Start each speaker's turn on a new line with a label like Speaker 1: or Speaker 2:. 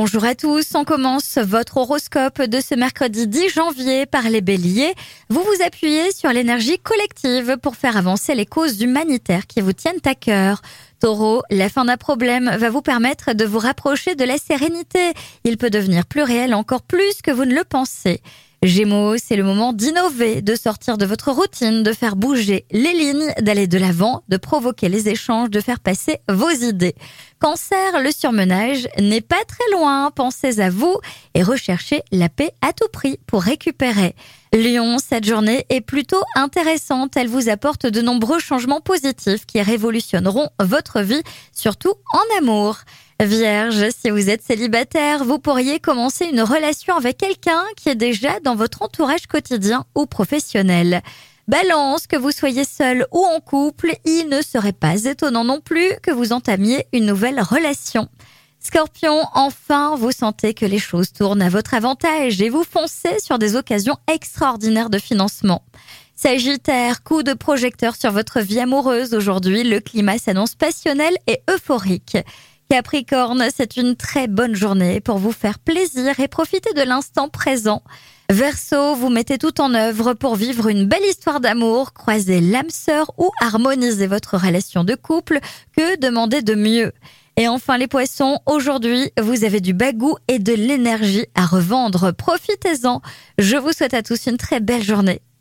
Speaker 1: Bonjour à tous, on commence votre horoscope de ce mercredi 10 janvier par les béliers. Vous vous appuyez sur l'énergie collective pour faire avancer les causes humanitaires qui vous tiennent à cœur. Taureau, la fin d'un problème va vous permettre de vous rapprocher de la sérénité. Il peut devenir plus réel encore plus que vous ne le pensez. Gémeaux, c'est le moment d'innover, de sortir de votre routine, de faire bouger les lignes, d'aller de l'avant, de provoquer les échanges, de faire passer vos idées. Cancer, le surmenage n'est pas très loin, pensez à vous et recherchez la paix à tout prix pour récupérer. Lion, cette journée est plutôt intéressante, elle vous apporte de nombreux changements positifs qui révolutionneront votre vie, surtout en amour. Vierge, si vous êtes célibataire, vous pourriez commencer une relation avec quelqu'un qui est déjà dans votre entourage quotidien ou professionnel. Balance, que vous soyez seul ou en couple, il ne serait pas étonnant non plus que vous entamiez une nouvelle relation. Scorpion, enfin, vous sentez que les choses tournent à votre avantage et vous foncez sur des occasions extraordinaires de financement. Sagittaire, coup de projecteur sur votre vie amoureuse aujourd'hui, le climat s'annonce passionnel et euphorique. Capricorne, c'est une très bonne journée pour vous faire plaisir et profiter de l'instant présent. Verseau, vous mettez tout en œuvre pour vivre une belle histoire d'amour, croiser l'âme sœur ou harmoniser votre relation de couple. Que demander de mieux? Et enfin les poissons, aujourd'hui, vous avez du bagou et de l'énergie à revendre. Profitez-en. Je vous souhaite à tous une très belle journée.